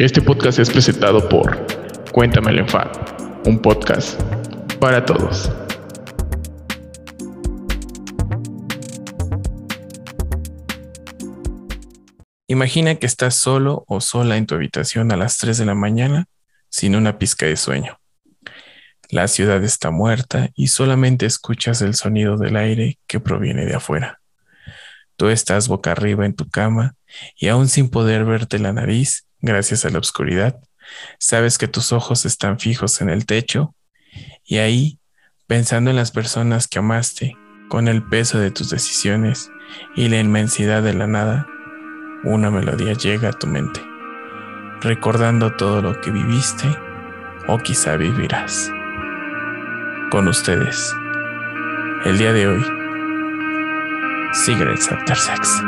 Este podcast es presentado por Cuéntame el Enfado, un podcast para todos. Imagina que estás solo o sola en tu habitación a las 3 de la mañana sin una pizca de sueño. La ciudad está muerta y solamente escuchas el sonido del aire que proviene de afuera. Tú estás boca arriba en tu cama y aún sin poder verte la nariz, gracias a la oscuridad, sabes que tus ojos están fijos en el techo y ahí, pensando en las personas que amaste, con el peso de tus decisiones y la inmensidad de la nada, una melodía llega a tu mente, recordando todo lo que viviste o quizá vivirás. Con ustedes, el día de hoy, Cigarettes After Sex.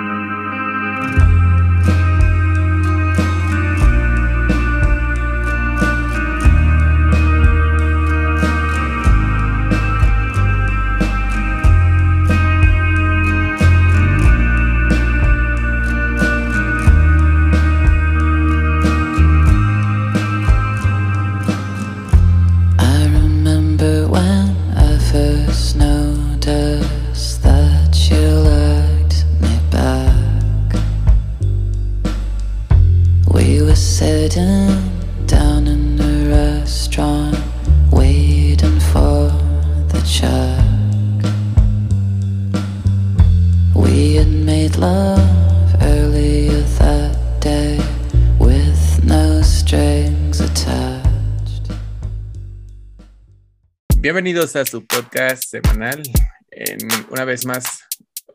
Bienvenidos a su podcast semanal. En, una vez más,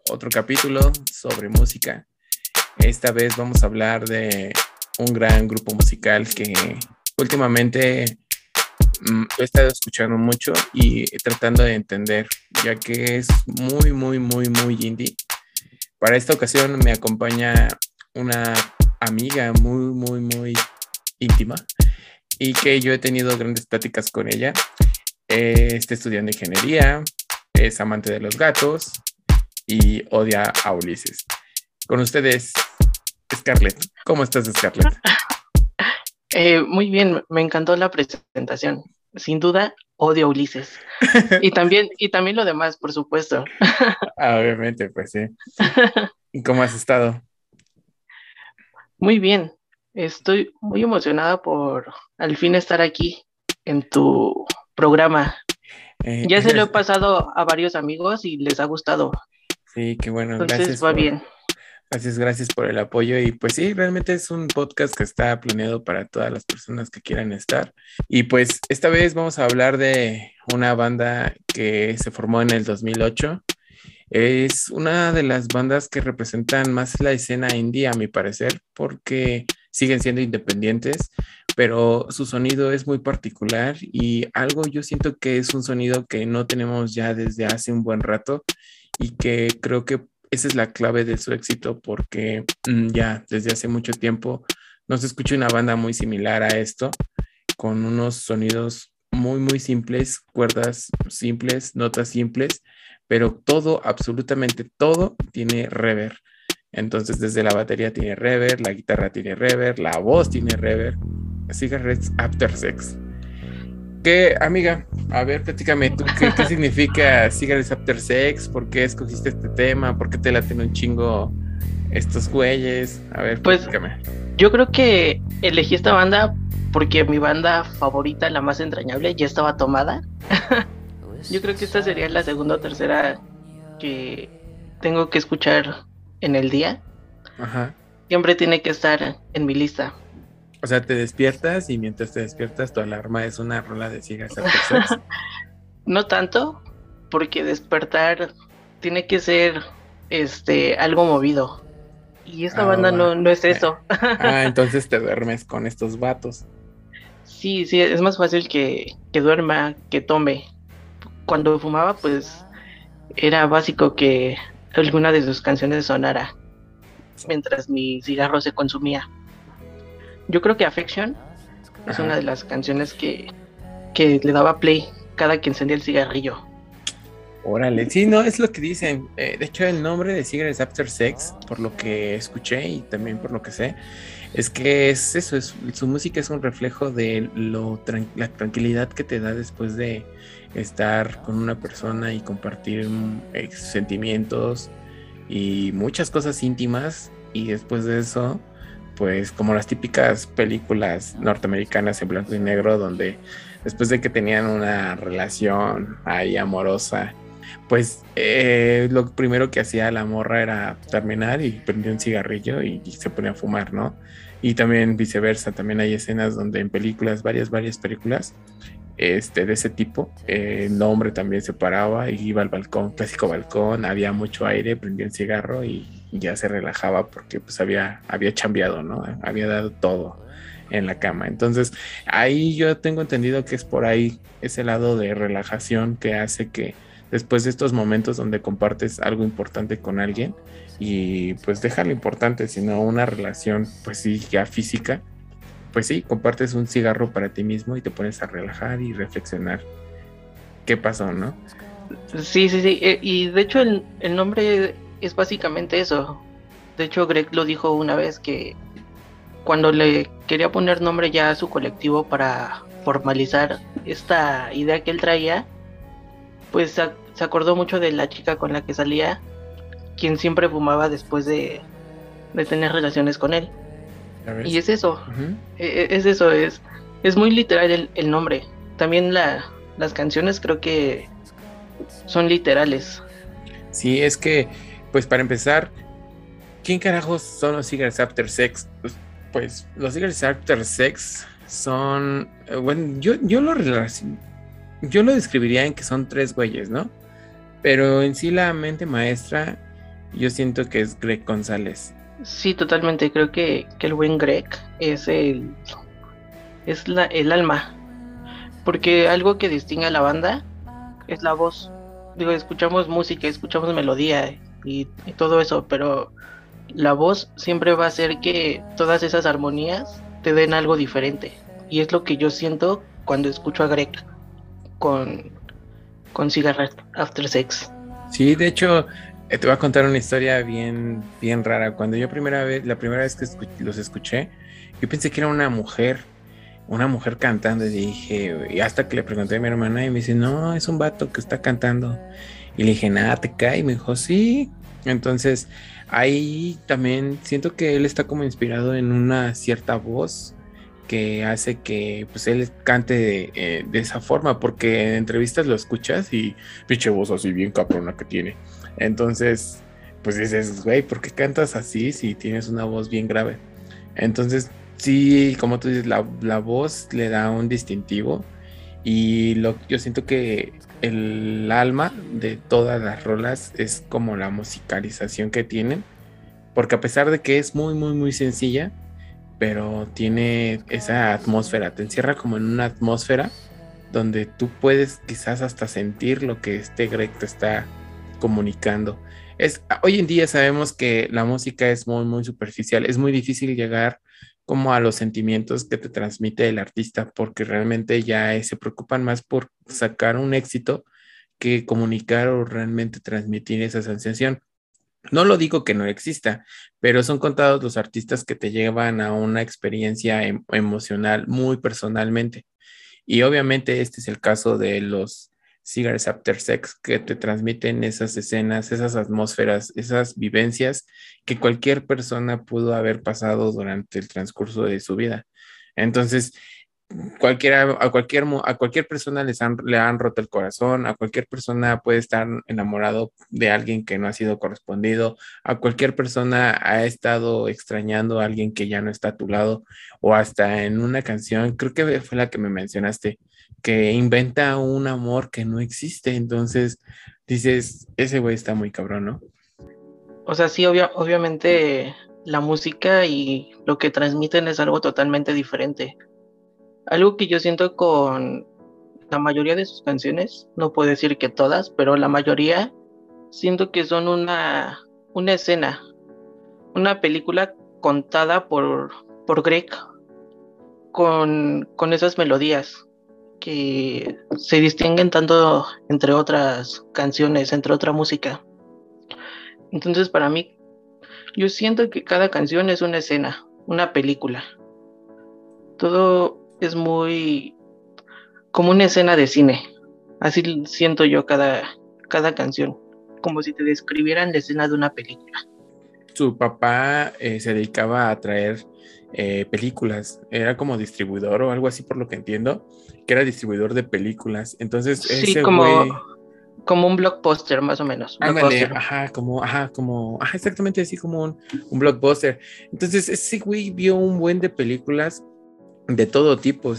otro capítulo sobre música. Esta vez vamos a hablar de un gran grupo musical que últimamente mm, he estado escuchando mucho y tratando de entender, ya que es muy, muy, muy, muy indie. Para esta ocasión me acompaña una amiga muy, muy, muy íntima y que yo he tenido grandes pláticas con ella. Eh, Está estudiando ingeniería, es amante de los gatos y odia a Ulises. Con ustedes, Scarlett. ¿Cómo estás, Scarlett? Eh, muy bien, me encantó la presentación. Sin duda, odio a Ulises. Y también, y también lo demás, por supuesto. Ah, obviamente, pues sí. ¿Y cómo has estado? Muy bien. Estoy muy emocionada por al fin estar aquí en tu programa. Eh, Ya se lo he pasado a varios amigos y les ha gustado. Sí, qué bueno. Entonces gracias va por- bien. Gracias, gracias por el apoyo. Y pues sí, realmente es un podcast que está planeado para todas las personas que quieran estar. Y pues esta vez vamos a hablar de una banda que se formó en el 2008. Es una de las bandas que representan más la escena indie, a mi parecer, porque siguen siendo independientes, pero su sonido es muy particular y algo yo siento que es un sonido que no tenemos ya desde hace un buen rato y que creo que esa es la clave de su éxito porque mm, ya desde hace mucho tiempo no se escucha una banda muy similar a esto, con unos sonidos muy, muy simples, cuerdas simples, notas simples, pero todo, absolutamente todo tiene reverb. Entonces desde la batería tiene reverb, la guitarra tiene reverb, la voz tiene reverb. Cigarettes After Sex. ¿Qué, amiga? A ver, platícame tú, ¿qué, qué significa Cigarettes After Sex? ¿Por qué escogiste este tema? ¿Por qué te laten un chingo estos güeyes? A ver, Pues- platícame. Yo creo que elegí esta banda porque mi banda favorita, la más entrañable, ya estaba tomada. Yo creo que esta sería la segunda o tercera que tengo que escuchar en el día. Ajá. Siempre tiene que estar en mi lista. O sea, te despiertas y mientras te despiertas tu alarma es una rola de Sex. No tanto, porque despertar tiene que ser este algo movido. Y esta Ah, banda no, no es eso. Ah, entonces te duermes con estos vatos. Sí, sí, es más fácil que, que duerma, que tome. Cuando fumaba, pues era básico que alguna de sus canciones sonara mientras mi cigarro se consumía. Yo creo que Affection es una de las canciones que, que le daba play cada que encendía el cigarrillo. Órale, sí, no, es lo que dicen. Eh, de hecho, el nombre de Cigarettes After Sex, por lo que escuché y también por lo que sé, Es que es eso, es, su música es un reflejo de lo la tranquilidad que te da después de estar con una persona y compartir mm, sentimientos y muchas cosas íntimas y después de eso pues como las típicas películas norteamericanas en blanco y negro donde después de que tenían una relación ahí amorosa pues eh, lo primero que hacía la morra era terminar y prendía un cigarrillo y, se ponía a fumar, ¿no? Y también viceversa, también hay escenas donde en películas, varias, varias películas este, de ese tipo, eh, el hombre también se paraba y iba al balcón, clásico balcón, había mucho aire, prendía un cigarro y, ya se relajaba porque pues había, había chambeado, ¿no? Había dado todo en la cama. Entonces, ahí yo tengo entendido que es por ahí ese lado de relajación que hace que después de estos momentos donde compartes algo importante con alguien y pues deja lo importante, sino una relación pues sí ya física, pues sí, compartes un cigarro para ti mismo y te pones a relajar y reflexionar qué pasó, ¿no? Sí, sí, sí, eh, y de hecho el, el nombre es básicamente eso. De hecho Greg lo dijo una vez que cuando le quería poner nombre ya a su colectivo para formalizar esta idea que él traía, pues se acordó mucho de la chica con la que salía, quien siempre fumaba después de, tener relaciones con él. Y es eso, e, e, es, eso, es, es muy literal el, nombre. También la, las canciones creo que son literales. Sí, es que, pues para empezar, ¿quién carajos son los Cigarettes After Sex? Pues, pues los Cigarettes After Sex son, eh, bueno, yo, yo lo yo lo describiría en que son tres güeyes, ¿no? Pero en sí la mente maestra, yo siento que es Greg González. Sí, totalmente. Creo que, el buen Greg es el es la, el alma. Porque algo que distingue a la banda es la voz. Digo, escuchamos música, escuchamos melodía y, todo eso, pero la voz siempre va a hacer que todas esas armonías te den algo diferente. Y es lo que yo siento cuando escucho a Greg con, con Cigarette After Sex. Sí, de hecho, te voy a contar una historia bien, bien rara. Cuando yo primera vez, la primera vez que los escuché, yo pensé que era una mujer, una mujer cantando y dije, y hasta que le pregunté a mi hermana y me dice, no, es un vato que está cantando. Y le dije, nada, te cae. Y me dijo, sí. Entonces, ahí también siento que él está como inspirado en una cierta voz que hace que pues él cante eh, de, esa forma, porque en entrevistas lo escuchas y pinche voz así bien caprona que tiene. Entonces, pues dices, güey, ¿por qué cantas así si tienes una voz bien grave? Entonces, sí, como tú dices, la, voz le da un distintivo y lo, yo siento que el alma de todas las rolas es como la musicalización que tienen, porque a pesar de que es muy, muy, muy sencilla, pero tiene esa atmósfera, te encierra como en una atmósfera donde tú puedes quizás hasta sentir lo que este Greg te está comunicando. Es, hoy en día sabemos que la música es muy, muy superficial, es muy difícil llegar como a los sentimientos que te transmite el artista, porque realmente ya se preocupan más por sacar un éxito que comunicar o realmente transmitir esa sensación. No lo digo que no exista, pero son contados los artistas que te llevan a una experiencia em, emocional muy personalmente. Y obviamente este es el caso de los Cigarettes After Sex que te transmiten esas escenas, esas atmósferas, esas vivencias que cualquier persona pudo haber pasado durante el transcurso de su vida. Entonces, cualquiera, a cualquier, a cualquier persona les han, le han roto el corazón, a cualquier persona puede estar enamorado de alguien que no ha sido correspondido, a cualquier persona ha estado extrañando a alguien que ya no está a tu lado, o hasta en una canción, creo que fue la que me mencionaste, que inventa un amor que no existe, entonces dices, ese güey está muy cabrón, ¿no? O sea, sí, obviamente la música y lo que transmiten es algo totalmente diferente algo que yo siento con la mayoría de sus canciones, no puedo decir que todas, pero la mayoría, siento que son una, una escena, una película contada por, por Greg con, con esas melodías que se distinguen tanto entre otras canciones, entre otra música. Entonces para mí, yo siento que cada canción es una escena, una película. Todo es muy como una escena de cine. Así siento yo cada, cada canción, como si te describieran la escena de una película. Su papá eh, se dedicaba a traer eh, películas, era como distribuidor o algo así por lo que entiendo, que era distribuidor de películas. Entonces, Sí, ese como, güey... como un blockbuster más o menos. Ándale, ajá, como, ajá, como, ajá, exactamente así como un, un blockbuster. Entonces, ese güey vio un buen de películas de todo tipo.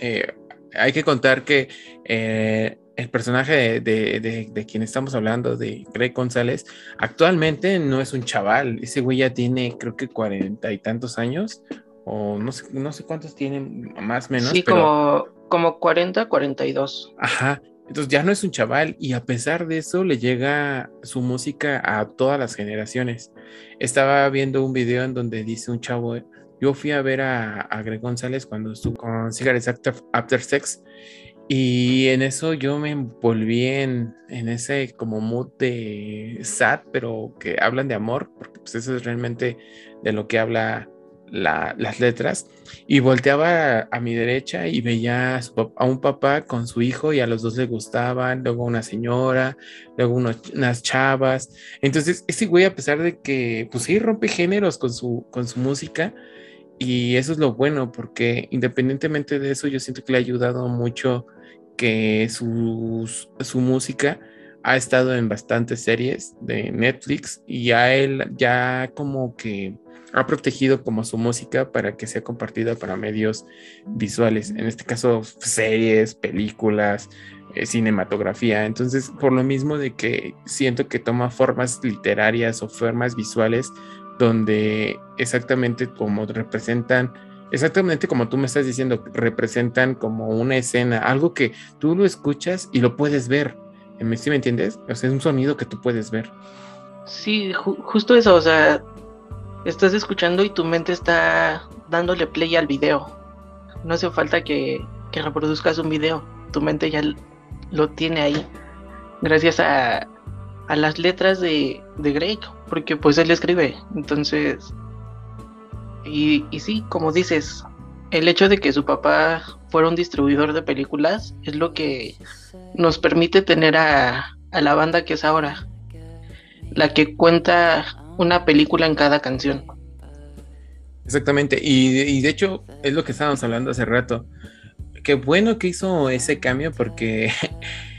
Eh, hay que contar que eh, el personaje de, de, de, de, quien estamos hablando, de Greg González, actualmente no es un chaval. Ese güey ya tiene, creo que cuarenta y tantos años, o no sé, no sé cuántos tienen, más o menos. Sí, pero, como, como 40, 42. Ajá. Entonces ya no es un chaval y a pesar de eso le llega su música a todas las generaciones. Estaba viendo un video en donde dice un chavo, yo fui a ver a, a Greg González cuando estuvo con Cigarettes After, After, Sex y en eso yo me envolví en, en, ese como mood de sad, pero que hablan de amor, porque pues eso es realmente de lo que habla la, las letras y volteaba a, a, mi derecha y veía a, su, a, un papá con su hijo y a los dos le gustaban, luego una señora, luego unos, unas chavas. Entonces, ese güey, a pesar de que, pues sí, rompe géneros con su, con su música y eso es lo bueno, porque independientemente de eso, yo siento que le ha ayudado mucho que su, música ha estado en bastantes series de Netflix y a él ya como que ha protegido como su música para que sea compartida para medios visuales, en este caso series, películas, eh, cinematografía. Entonces, por lo mismo de que siento que toma formas literarias o formas visuales donde exactamente como representan, exactamente como tú me estás diciendo, representan como una escena, algo que tú lo escuchas y lo puedes ver. ¿Sí me entiendes? O sea, es un sonido que tú puedes ver. Sí, ju justo eso, o sea, estás escuchando y tu mente está dándole play al video. No hace falta que, que reproduzcas un video, tu mente ya lo tiene ahí, gracias a, a las letras de, de, porque pues él escribe. Entonces, y, y sí, como dices, el hecho de que su papá fuera un distribuidor de películas es lo que nos permite tener a, a la banda que es ahora, la que cuenta una película en cada canción. Exactamente, y, y, de hecho es lo que estábamos hablando hace rato. Qué bueno que hizo ese cambio porque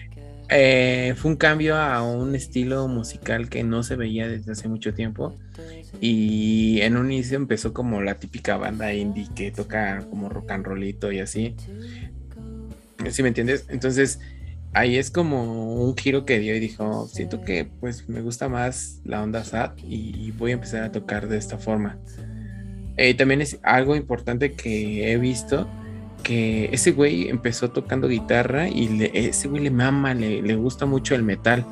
eh, fue un cambio a un estilo musical que no se veía desde hace mucho tiempo. Y en un inicio empezó como la típica banda indie que toca como rock and rollito y así. ¿Sí me entiendes? Entonces ahí es como un giro que dio y dijo, siento que pues me gusta más la onda sad y voy a empezar a tocar de esta forma. Eh, también es algo importante que he visto, que ese güey empezó tocando guitarra y le, ese güey le mama, le, le, gusta mucho el metal.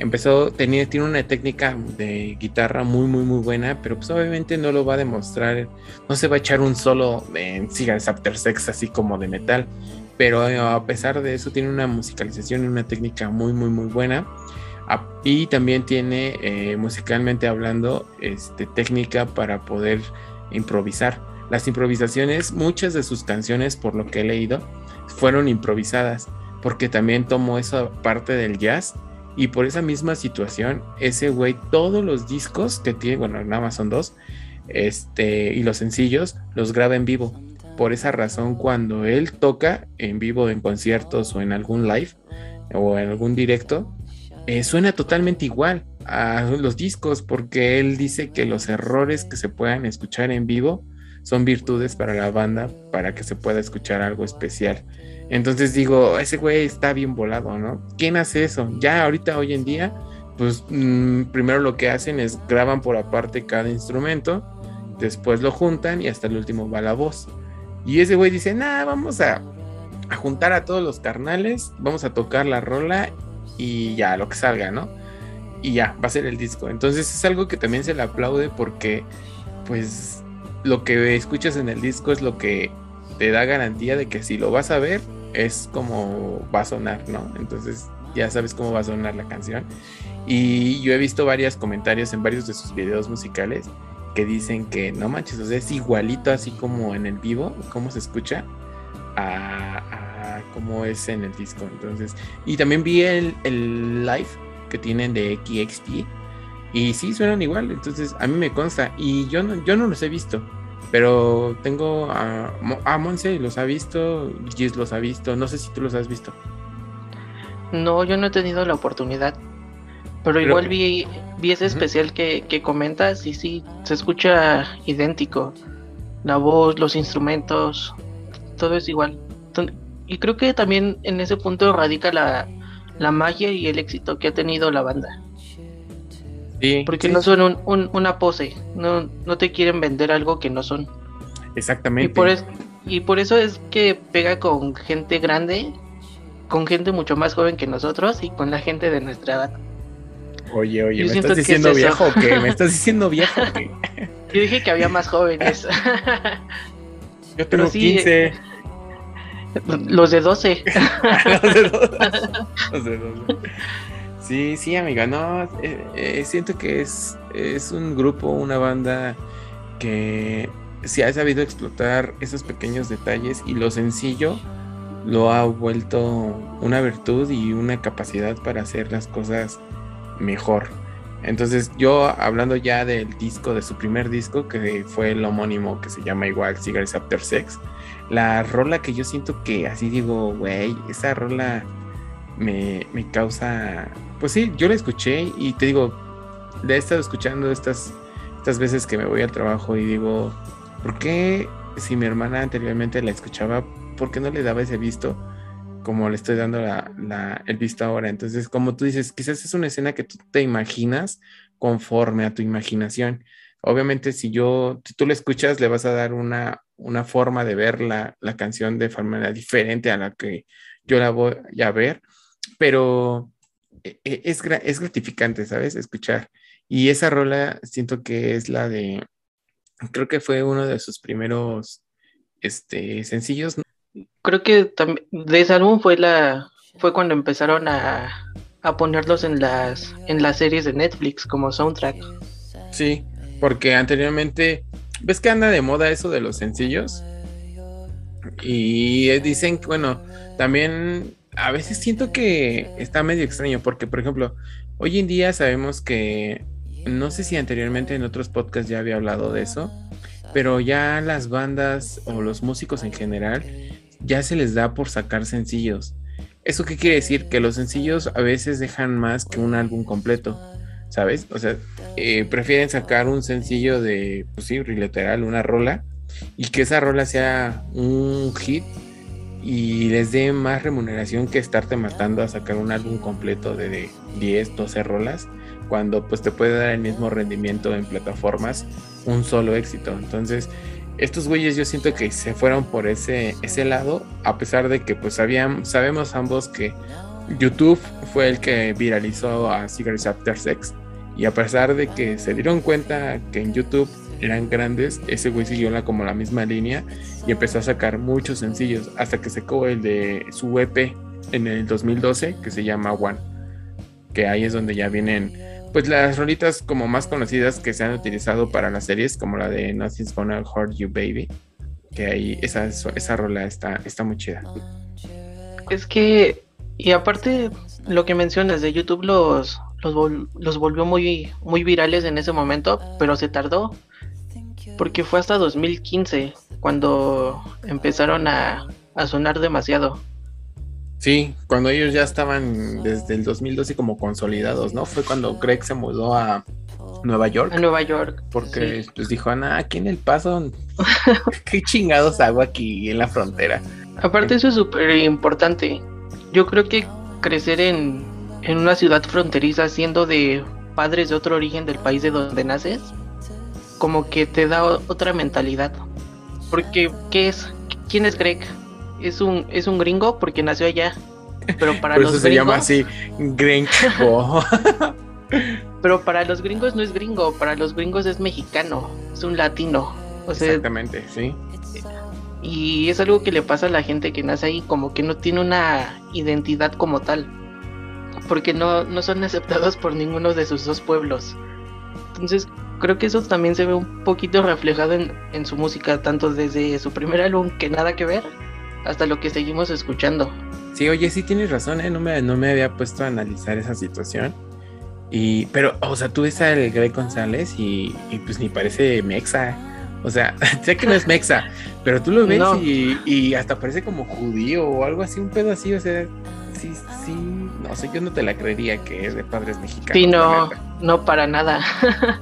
Empezó, tenía, tiene una técnica de guitarra muy, muy, muy buena, pero pues obviamente no lo va a demostrar, no se va a echar un solo en Cigarettes After Sex así como de metal, pero eh, a pesar de eso tiene una musicalización y una técnica muy, muy, muy buena. Y también tiene, eh, musicalmente hablando, este, técnica para poder improvisar. Las improvisaciones, muchas de sus canciones, por lo que he leído, fueron improvisadas, porque también tomó esa parte del jazz y por esa misma situación, ese güey, todos los discos que tiene, bueno, nada más son dos, este, y los sencillos, los graba en vivo. Por esa razón, cuando él toca en vivo en conciertos o en algún live o en algún directo, eh, suena totalmente igual a los discos porque él dice que los errores que se puedan escuchar en vivo son virtudes para la banda para que se pueda escuchar algo especial. Entonces digo, ese güey está bien volado, ¿no? ¿Quién hace eso? Ya ahorita, hoy en día, pues mmm, primero lo que hacen es graban por aparte cada instrumento, después lo juntan y hasta el último va la voz. Y ese güey dice, nada, vamos a, a juntar a todos los carnales, vamos a tocar la rola y ya, lo que salga, ¿no? y ya, va a ser el disco. Entonces es algo que también se le aplaude porque pues lo que escuchas en el disco es lo que te da garantía de que si lo vas a ver es como va a sonar, ¿no? Entonces ya sabes cómo va a sonar la canción. Y yo he visto varios comentarios en varios de sus videos musicales que dicen que no manches, o sea, es igualito así como en el vivo, cómo se escucha, a, cómo es en el disco. Entonces, y también vi el, el live que tienen de XXP y sí suenan igual, entonces a mí me consta y yo no, yo no los he visto. Pero tengo a, a Monse los ha visto, Gis los ha visto, no sé si tú los has visto. No, yo no he tenido la oportunidad. Pero, igual vi, vi ese especial que, que comentas y sí, se escucha idéntico. La voz, los instrumentos, todo es igual. Y creo que también en ese punto radica la, la magia y el éxito que ha tenido la banda. Sí, Porque no son un, una pose, no, no te quieren vender algo que no son. Exactamente. Y por, y por eso es que pega con gente grande, con gente mucho más joven que nosotros y con la gente de nuestra edad. Oye, oye, ¿me estás diciendo viejo o qué? ¿Me estás diciendo viejo o qué? Yo dije que había más jóvenes. Yo tengo 15. Los de 12. Los de 12. Los de 12. Sí, sí, amiga, no, eh, eh, siento que es, es un grupo, una banda que se ha sabido explotar esos pequeños detalles y lo sencillo lo ha vuelto una virtud y una capacidad para hacer las cosas mejor. Entonces yo hablando ya del disco, de su primer disco, que fue el homónimo que se llama igual Cigarettes After Sex, la rola que yo siento que así digo, güey, esa rola me, me causa pues sí, yo la escuché y te digo, la he estado escuchando estas, estas veces que me voy al trabajo y digo, ¿por qué si mi hermana anteriormente la escuchaba, por qué no le daba ese visto como le estoy dando la, el visto ahora? Entonces, como tú dices, quizás es una escena que tú te imaginas conforme a tu imaginación. Obviamente, si yo, si tú la escuchas, le vas a dar una, una forma de ver la, la canción de forma diferente a la que yo la voy a ver, pero e, e, es, es gratificante, ¿sabes? Escuchar. Y esa rola siento que es la de, creo que fue uno de sus primeros este, sencillos. Creo que también de ese álbum fue la fue cuando empezaron a, a, ponerlos en las en las series de Netflix como soundtrack. Sí, porque anteriormente ves que anda de moda eso de los sencillos y dicen que bueno también a veces siento que está medio extraño porque, por ejemplo, hoy en día sabemos que, no sé si anteriormente en otros podcasts ya había hablado de eso, pero ya las bandas o los músicos en general ya se les da por sacar sencillos. ¿Eso qué quiere decir? Que los sencillos a veces dejan más que un álbum completo, ¿sabes? O sea, eh, prefieren sacar un sencillo de, pues sí, literal, una rola, y que esa rola sea un hit y les dé más remuneración que estarte matando a sacar un álbum completo de 10, 12 rolas, cuando pues te puede dar el mismo rendimiento en plataformas un solo éxito. Entonces, estos güeyes yo siento que se fueron por ese, ese lado, a pesar de que pues sabían, sabemos ambos que YouTube fue el que viralizó a Cigarettes After Sex. Y a pesar de que se dieron cuenta que en YouTube eran grandes, ese güey siguió la, como la misma línea y empezó a sacar muchos sencillos hasta que secó el de su EP en el 2012 que se llama One, que ahí es donde ya vienen pues las rolitas como más conocidas que se han utilizado para las series como la de Nothing's Gonna Hurt You Baby, que ahí esa, esa rola está, está muy chida. Es que, y aparte lo que mencionas de YouTube los, los, los volvió muy, muy virales en ese momento, pero se tardó porque fue hasta 2015 cuando empezaron a, sonar demasiado. Sí, cuando ellos ya estaban desde el 2012 como consolidados, ¿no? Fue cuando Greg se mudó a Nueva York. A Nueva York. Porque pues dijo, Ana, aquí en El Paso, ¿qué chingados hago aquí en la frontera? Aparte eso es súper importante. Yo creo que crecer en, en una ciudad fronteriza siendo de padres de otro origen del país de donde naces, como que te da otra mentalidad. Porque, ¿qué es? ¿Quién es Greg? Es un, es un gringo porque nació allá. Pero para Por los eso se llama así, gringo. pero para los gringos no es gringo, para los gringos es mexicano, es un latino. Exactamente, sí. Y es algo que le pasa a la gente que nace ahí, como que no tiene una identidad como tal. Porque no, no son aceptados por ninguno de sus dos pueblos. Entonces, creo que eso también se ve un poquito reflejado en, en su música, tanto desde su primer álbum, que nada que ver, hasta lo que seguimos escuchando. Sí, oye, sí tienes razón, ¿eh? no, me, no me había puesto a analizar esa situación. Y, pero, o sea, tú ves al Greg González y, y pues ni parece mexa. O sea, sé que no es mexa, pero tú lo ves No. y, y hasta parece como judío o algo así, un pedo así, o sea, sí, sí, no sé, yo no te la creería que es de padres mexicanos. Sí, no, no para nada.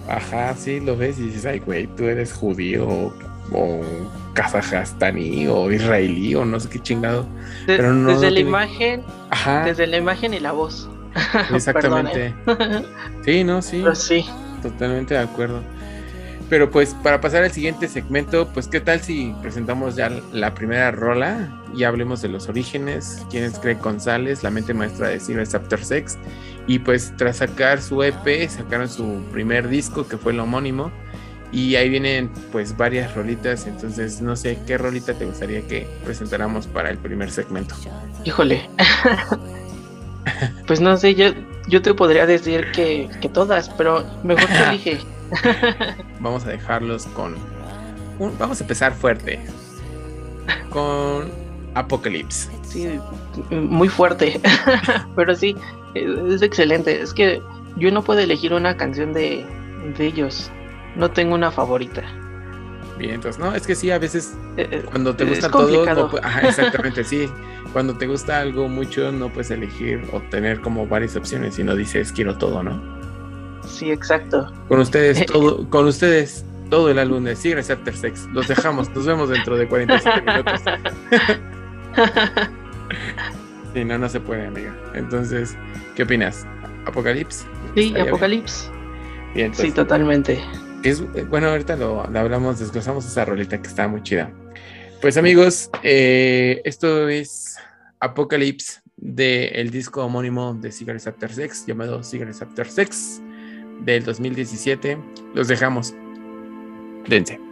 Ajá, sí, lo ves y dices, ay, güey, tú eres judío o, o kazajastaní o israelí o no sé qué chingado. De- Pero no, desde no la tiene- imagen, Ajá, desde la imagen y la voz. exactamente. Sí, no, sí. Pero sí, Totalmente de acuerdo. Pero pues para pasar al siguiente segmento, pues qué tal si presentamos ya la primera rola y hablemos de los orígenes, quién es Greg González, la mente maestra de Cigarettes After Sex. Y pues tras sacar su EP, sacaron su primer disco que fue el homónimo. Y ahí vienen pues varias rolitas, entonces no sé qué rolita te gustaría que presentáramos para el primer segmento. híjole. pues no sé, yo, yo te podría decir que, que todas, pero mejor que elige. Vamos a dejarlos con... un- vamos a empezar fuerte. Con Apocalypse. Sí, muy fuerte. pero sí, es excelente. Es que yo no puedo elegir una canción de, de ellos. No tengo una favorita. Bien, entonces, no, es que sí, a veces Eh, eh, cuando te gusta todo, no ajá, exactamente, sí. Cuando te gusta algo mucho, no puedes elegir o tener como varias opciones, sino dices quiero todo, ¿no? Sí, exacto. Con ustedes, todo, con ustedes, todo el álbum de Cigarettes After Sex. Los dejamos, nos vemos dentro de 47 minutos. Sí, no, no se puede, amiga. Entonces, ¿qué opinas? ¿Apocalipsis? Sí, bien. Apocalipsis. Bien, Sí, totalmente. Es, bueno, ahorita lo, lo hablamos, desglosamos esa rolita que está muy chida. Pues amigos, eh, esto es Apocalypse del disco homónimo de Cigarettes After Sex, llamado Cigarettes After Sex, del 2017. Los dejamos. Dense.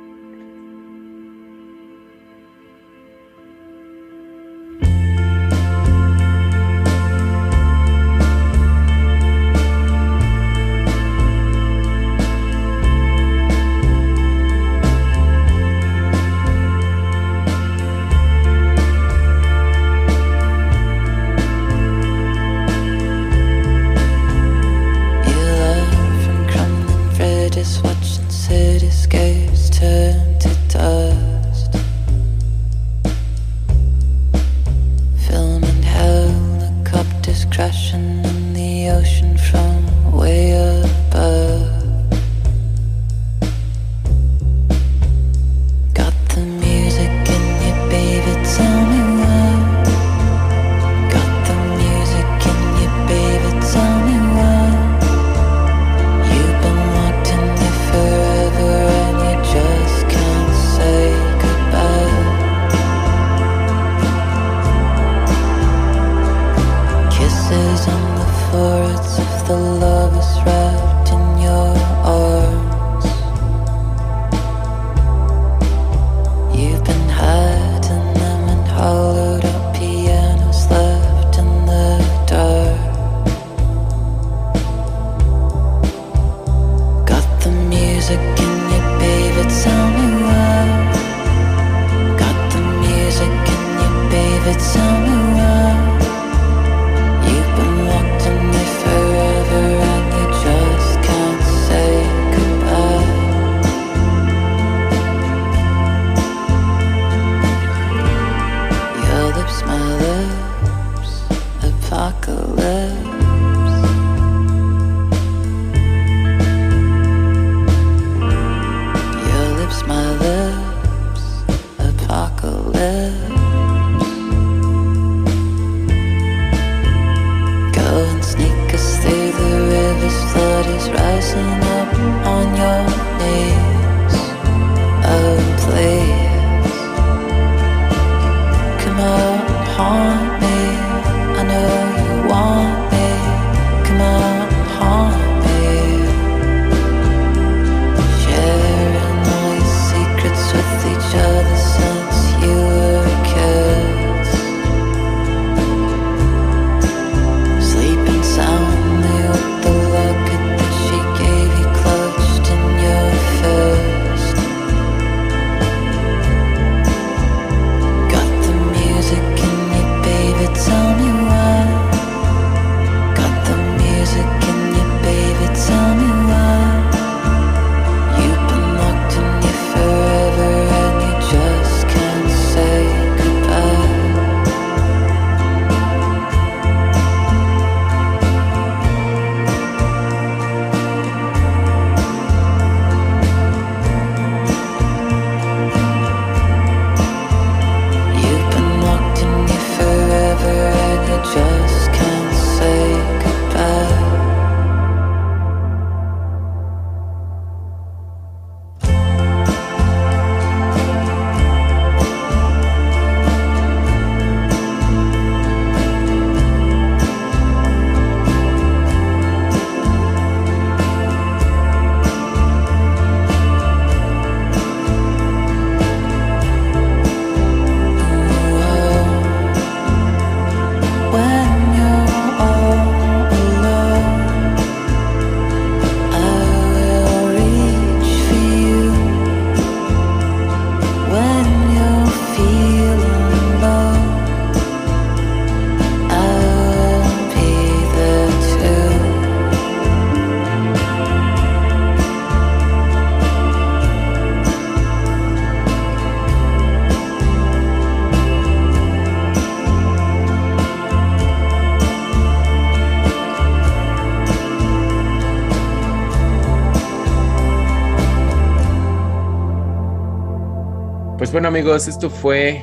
Pues bueno amigos, esto fue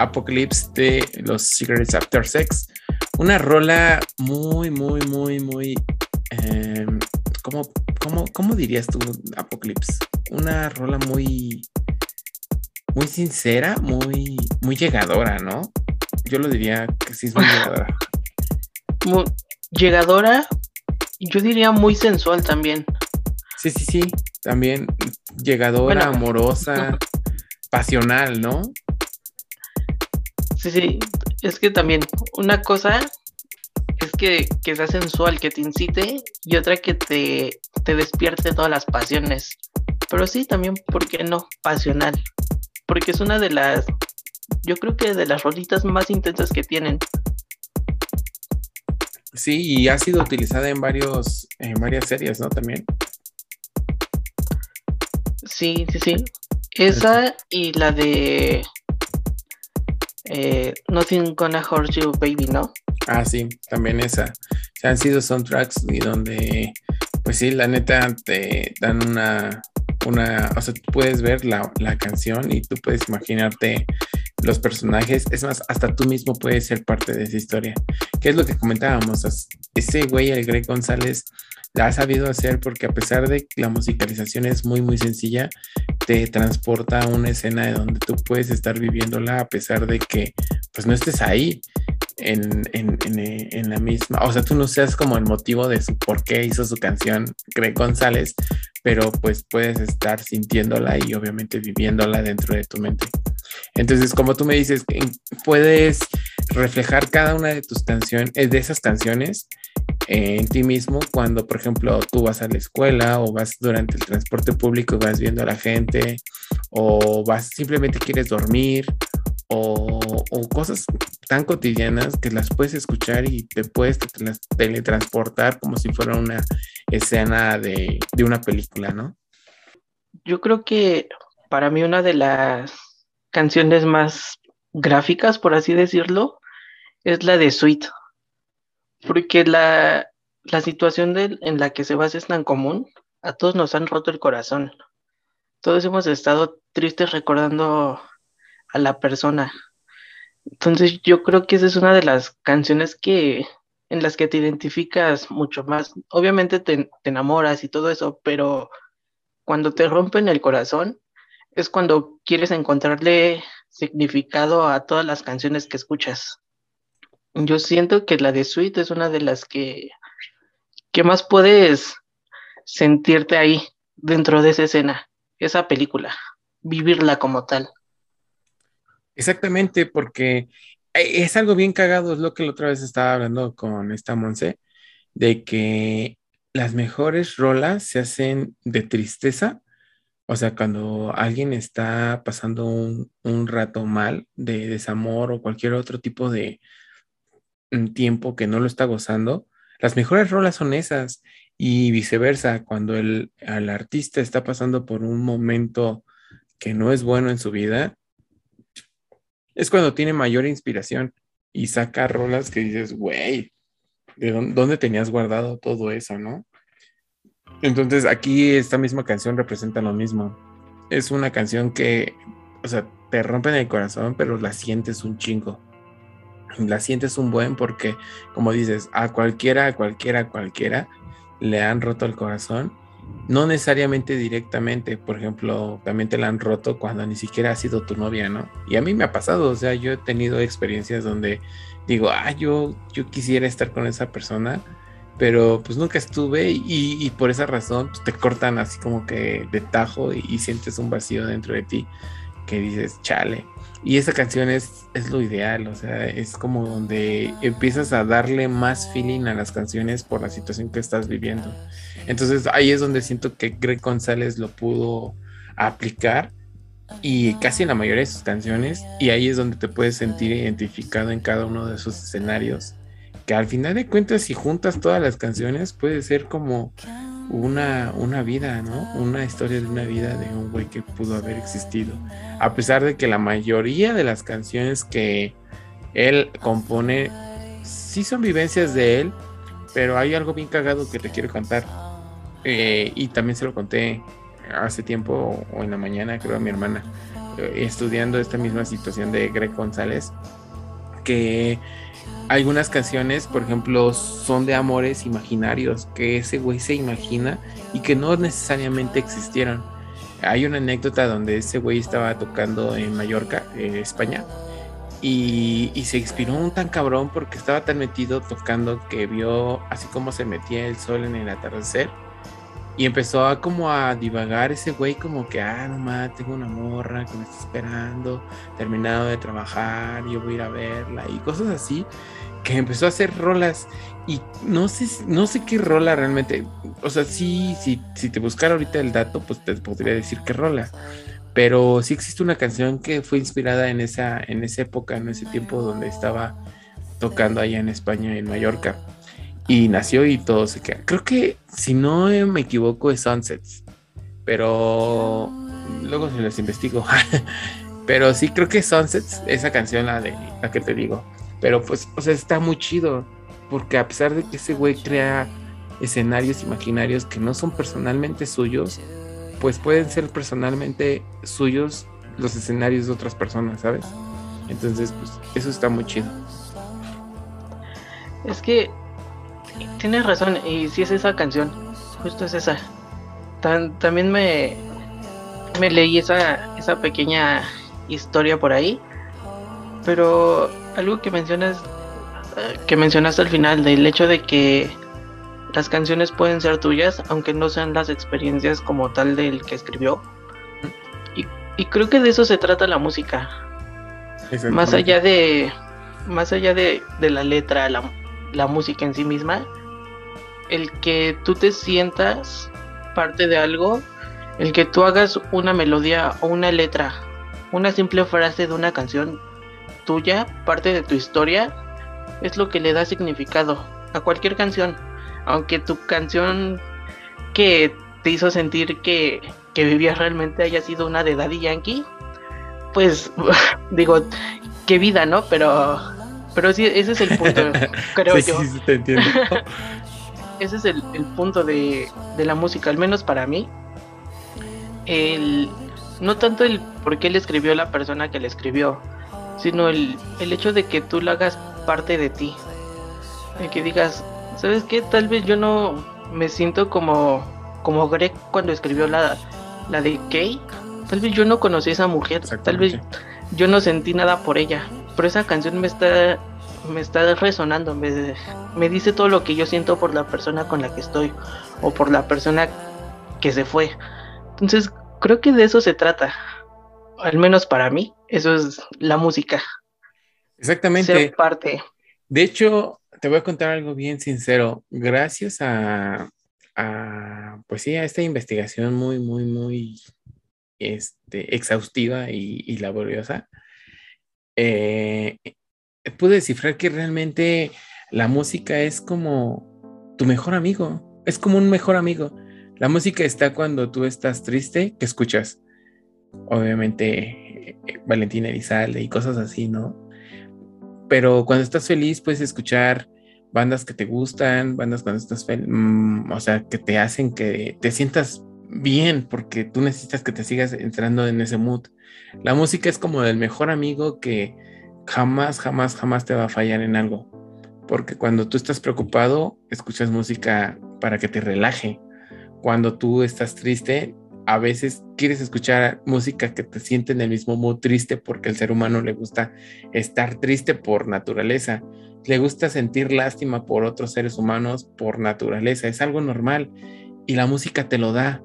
Apocalypse de los Cigarettes After Sex. Una rola muy, muy, muy, muy... eh, ¿cómo, cómo, cómo dirías tú, Apocalypse? Una rola muy... Muy sincera, muy, muy llegadora, ¿no? Yo lo diría que sí es muy llegadora. Llegadora, yo diría muy sensual también. Sí, sí, sí. También llegadora, Bueno. amorosa, pasional, ¿no? Sí, sí, es que también una cosa es que, que sea sensual, que te incite, y otra que te, te despierte todas las pasiones. Pero sí, también, ¿por qué no? Pasional. Porque es una de las, yo creo que de las rolitas más intensas que tienen. Sí, y ha sido utilizada en varios, en varias series, ¿no? También. Sí, sí, sí. Esa y la de eh, Nothing Gonna Hurt You, Baby, ¿no? Ah, sí, también esa. O sea, han sido soundtracks y donde, pues sí, la neta te dan una, una, o sea, tú puedes ver la, la canción y tú puedes imaginarte los personajes. Es más, hasta tú mismo puedes ser parte de esa historia. ¿Qué es lo que comentábamos? Ese güey, el Greg González, la ha sabido hacer porque a pesar de que la musicalización es muy, muy sencilla, te transporta a una escena de donde tú puedes estar viviéndola a pesar de que, pues, no estés ahí en, en, en, eh, la misma, o sea, tú no seas como el motivo de su por qué hizo su canción Greg González, pero pues puedes estar sintiéndola y obviamente viviéndola dentro de tu mente. Entonces, como tú me dices, puedes reflejar cada una de tus canciones, eh, de esas canciones en ti mismo cuando, por ejemplo, tú vas a la escuela o vas durante el transporte público y vas viendo a la gente o vas simplemente quieres dormir o, cosas tan cotidianas que las puedes escuchar y te puedes teletransportar como si fuera una escena de, de una película, ¿no? Yo creo que para mí una de las canciones más gráficas, por así decirlo, es la de Sweet. Porque la, la situación en la que se basa es tan común, a todos nos han roto el corazón. Todos hemos estado tristes recordando a la persona. Entonces yo creo que esa es una de las canciones que en las que te identificas mucho más. Obviamente te, te enamoras y todo eso, pero cuando te rompen el corazón es cuando quieres encontrarle significado a todas las canciones que escuchas. Yo siento que la de Sweet es una de las que, que más puedes sentirte ahí dentro de esa escena, esa película, vivirla como tal. Exactamente, porque eh, es algo bien cagado, es lo que la otra vez estaba hablando con esta Monse, de que las mejores rolas se hacen de tristeza, o sea, cuando alguien está pasando un, un rato mal de desamor o cualquier otro tipo de mm, tiempo que no lo está gozando, las mejores rolas son esas y viceversa, cuando el, el artista está pasando por un momento que no es bueno en su vida es cuando tiene mayor inspiración y saca rolas que dices, güey, ¿de dónde, dónde tenías guardado todo eso, no? Entonces aquí esta misma canción representa lo mismo. Es una canción que, o sea, te rompe en el corazón, pero la sientes un chingo. La sientes un buen porque, como dices, a cualquiera, a cualquiera, a cualquiera le han roto el corazón. No necesariamente directamente, por ejemplo, también te la han roto cuando ni siquiera ha sido tu novia, ¿no? Y a mí me ha pasado, o sea, yo he tenido experiencias donde digo, ah, yo, yo quisiera estar con esa persona, pero pues nunca estuve y, por esa razón pues, te cortan así como que de tajo y sientes un vacío dentro de ti que dices, chale. Y esa canción es, es lo ideal, o sea, es como donde empiezas a darle más feeling a las canciones por la situación que estás viviendo. Entonces ahí es donde siento que Greg González lo pudo aplicar y casi en la mayoría de sus canciones y ahí es donde te puedes sentir identificado en cada uno de esos escenarios que al final de cuentas si juntas todas las canciones puede ser como una, una vida, ¿no? Una historia de una vida de un güey que pudo haber existido. A pesar de que la mayoría de las canciones que él compone sí son vivencias de él, pero hay algo bien cagado que te quiero contar. Eh, y también se lo conté hace tiempo o en la mañana, creo, a mi hermana. eh, estudiando esta misma situación de Greg González, que algunas canciones, por ejemplo, son de amores imaginarios que ese güey se imagina y que no necesariamente existieron. Hay una anécdota donde ese güey estaba tocando en Mallorca, en España, y, y, se inspiró un tan cabrón porque estaba tan metido tocando que vio así como se metía el sol en el atardecer y empezó a como a divagar ese güey como que, ah, no tengo una morra que me está esperando, terminado de trabajar, yo voy a ir a verla y cosas así, que empezó a hacer rolas. Y no sé, no sé qué rola realmente, o sea, sí, sí, si te buscara ahorita el dato, pues te podría decir qué rola, pero sí existe una canción que fue inspirada en esa, en esa época, en ese tiempo donde estaba tocando allá en España, en Mallorca y nació y todo se queda. Creo que, si no me equivoco, es Sunsets, pero luego se les investigo. pero sí, creo que es Sunsets, esa canción, la, de, la que te digo. Pero pues, o sea, está muy chido, porque a pesar de que ese güey crea escenarios imaginarios que no son personalmente suyos, pues pueden ser personalmente suyos los escenarios de otras personas, ¿sabes? Entonces, pues eso está muy chido. Es que tienes razón, y si es esa canción, justo es esa. también me, me leí esa, esa pequeña historia por ahí, pero algo que mencionas, eh, que mencionaste al final, del hecho de que las canciones pueden ser tuyas, aunque no sean las experiencias como tal del que escribió. Y, y creo que de eso se trata la música. Más allá de, más allá de, de la letra, la, la música en sí misma, el que tú te sientas parte de algo, el que tú hagas una melodía o una letra, una simple frase de una canción tuya, parte de tu historia, es lo que le da significado a cualquier canción. Aunque tu canción que te hizo sentir que, que vivías realmente haya sido una de Daddy Yankee, pues digo, qué vida, ¿no? Pero pero sí, ese es el punto, creo yo. Sí, te entiendo. ese es el, punto de, la música, al menos para mí. El, no tanto el por qué le escribió la persona que le escribió, sino el, el hecho de que tú la hagas parte de ti. De que digas, ¿sabes qué? Tal vez yo no me siento como, como Greg cuando escribió la, la de Kay. Tal vez yo no conocí a esa mujer, tal vez yo no sentí nada por ella, pero esa canción me está me está resonando, me, me dice todo lo que yo siento por la persona con la que estoy o por la persona que se fue. Entonces, creo que de eso se trata. Al menos para mí, eso es la música. Exactamente. Ser parte. De hecho, te voy a contar algo bien sincero. Gracias a, a pues sí, a esta investigación muy, muy, muy este, exhaustiva y, laboriosa, eh, pude descifrar que realmente la música es como tu mejor amigo, es como un mejor amigo. La música está cuando tú estás triste, que escuchas, obviamente, Valentina Elizalde y cosas así, ¿no? Pero cuando estás feliz, puedes escuchar bandas que te gustan, bandas cuando estás feliz, mm, o sea, que te hacen que te sientas bien, porque tú necesitas que te sigas entrando en ese mood. La música es como el mejor amigo que jamás, jamás, jamás te va a fallar en algo. Porque cuando tú estás preocupado, escuchas música para que te relaje. Cuando tú estás triste, a veces quieres escuchar música que te siente en el mismo mood triste porque al ser humano le gusta estar triste por naturaleza. Le gusta sentir lástima por otros seres humanos por naturaleza. Es algo normal y la música te lo da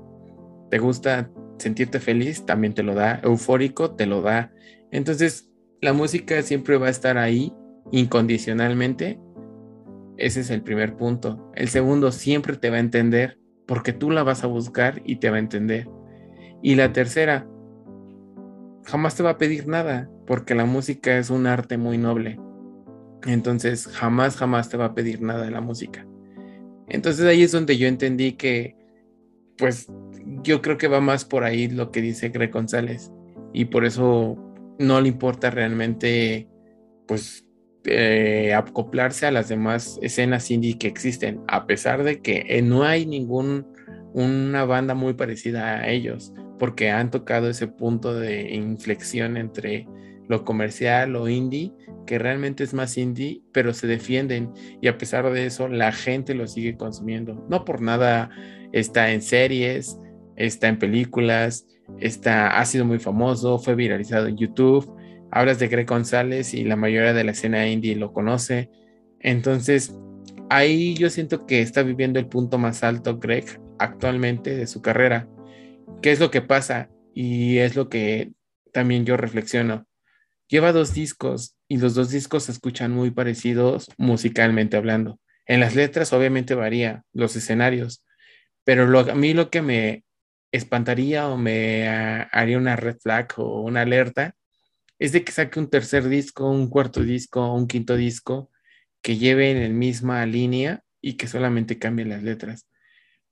te gusta sentirte feliz, también te lo da, eufórico, te lo da. Entonces, la música siempre va a estar ahí incondicionalmente. Ese es el primer punto. El segundo, siempre te va a entender porque tú la vas a buscar y te va a entender. Y la tercera, jamás te va a pedir nada porque la música es un arte muy noble. Entonces, jamás, jamás te va a pedir nada de la música. Entonces ahí es donde yo entendí que, pues, yo creo que va más por ahí lo que dice Greg González y por eso no le importa realmente pues eh, acoplarse a las demás escenas indie que existen, a pesar de que eh, no hay ningún una banda muy parecida a ellos, porque han tocado ese punto de inflexión entre lo comercial o indie, que realmente es más indie, pero se defienden y a pesar de eso la gente lo sigue consumiendo. No por nada está en series, está en películas, está, ha sido muy famoso, fue viralizado en YouTube. Hablas de Greg González y la mayoría de la escena indie lo conoce. Entonces, ahí yo siento que está viviendo el punto más alto Greg actualmente de su carrera. ¿Qué es lo que pasa? Y es lo que también yo reflexiono. Lleva dos discos y los dos discos se escuchan muy parecidos musicalmente hablando. En las letras obviamente varía los escenarios, pero a mí lo que me espantaría o me haría una red flag o una alerta es de que saque un tercer disco, un cuarto disco, un quinto disco que lleve en la misma línea y que solamente cambie las letras.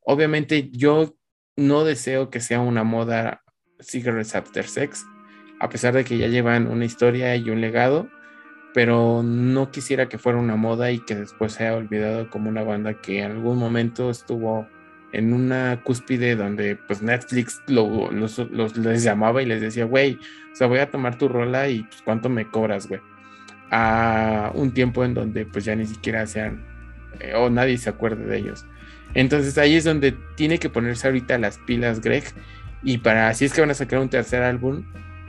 Obviamente yo no deseo que sea una moda Cigarettes After Sex, a pesar de que ya llevan una historia y un legado, pero no quisiera que fuera una moda y que después sea olvidado como una banda que en algún momento estuvo en una cúspide donde pues Netflix los, les llamaba y les decía, güey, o sea, voy a tomar tu rola y pues cuánto me cobras, güey. A un tiempo en donde pues ya ni siquiera sean eh, o nadie se acuerde de ellos. Entonces ahí es donde tiene que ponerse ahorita las pilas Greg y para si es que van a sacar un tercer álbum,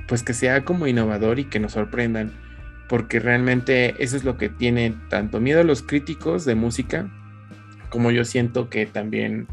pues que sea como innovador y que nos sorprendan, porque realmente eso es lo que tiene tanto miedo a los críticos de música, como yo siento que también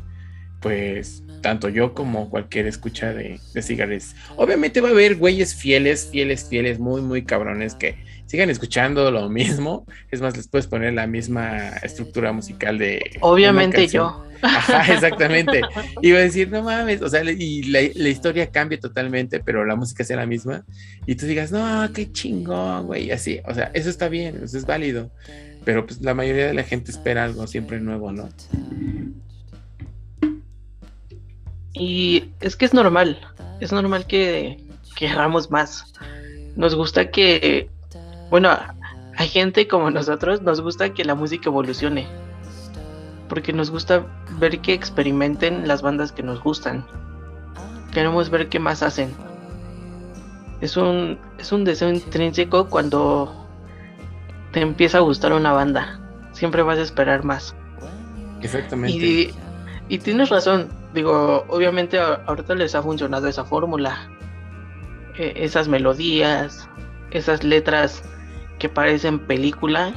pues tanto yo como cualquier escucha de, de. Obviamente va a haber güeyes fieles, fieles, fieles, muy, muy cabrones que sigan escuchando lo mismo. Es más, les puedes poner la misma estructura musical de. Obviamente yo. Ajá, exactamente. Iba a decir, no mames, o sea, y la, la, historia cambia totalmente, pero la música sea la misma. Y tú digas, no, qué chingón, güey, así. O sea, eso está bien, eso es válido. Pero pues la mayoría de la gente espera algo siempre nuevo, ¿no? Y es que es normal, es normal que, que hagamos más. Nos gusta que, bueno, hay gente como nosotros, nos gusta que la música evolucione. Porque nos gusta ver que experimenten las bandas que nos gustan. Queremos ver qué más hacen. Es un, es un deseo intrínseco cuando te empieza a gustar una banda. Siempre vas a esperar más. Exactamente. Y, y tienes razón, digo, obviamente ahorita les ha funcionado esa fórmula, eh, esas melodías, esas letras que parecen película,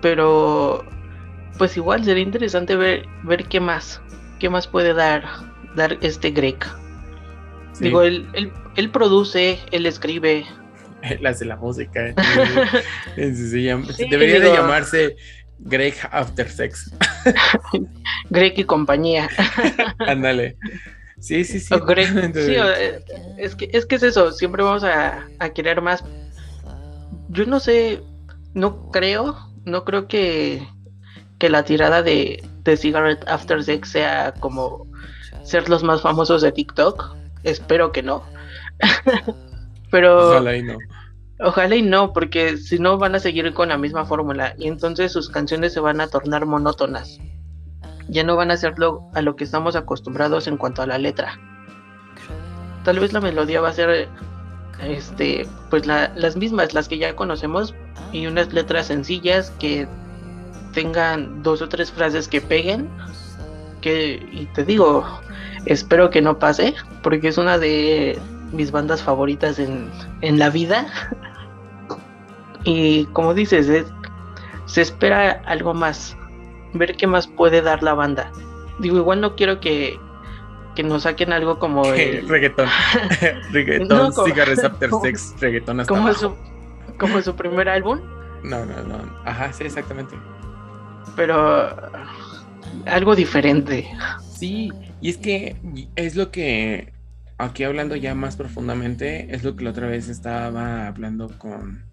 pero pues igual sería interesante ver, ver qué más, qué más puede dar, dar este Greg. Sí. Digo, él, él, él, produce, él escribe. Él hace la música. se llama, sí, debería digo, de llamarse Greg After Sex. Greg y compañía. Ándale. Sí, sí, sí. O Greg, sí eh, es, que, es que es eso, siempre vamos a, a, querer más. Yo no sé, no creo, no creo que, que la tirada de, de Cigarette After Sex sea como ser los más famosos de TikTok. Espero que no. Pero. Ojalá y no. Ojalá y no, porque si no van a seguir con la misma fórmula y entonces sus canciones se van a tornar monótonas. Ya no van a ser lo, a lo que estamos acostumbrados en cuanto a la letra. Tal vez la melodía va a ser este pues la, las mismas, las que ya conocemos y unas letras sencillas que tengan dos o tres frases que peguen. Que y te digo, espero que no pase porque es una de mis bandas favoritas en, en la vida. Y como dices, es, se espera algo más, ver qué más puede dar la banda. Digo, igual no quiero que, que nos saquen algo como el... reggaetón. reggaetón, no, como, Cigarettes After como, Sex, reggaetón hasta como abajo. su, como su primer álbum. No, no, no. Ajá, sí, exactamente. Pero algo diferente. Sí, y es que es lo que aquí hablando ya más profundamente, es lo que la otra vez estaba hablando con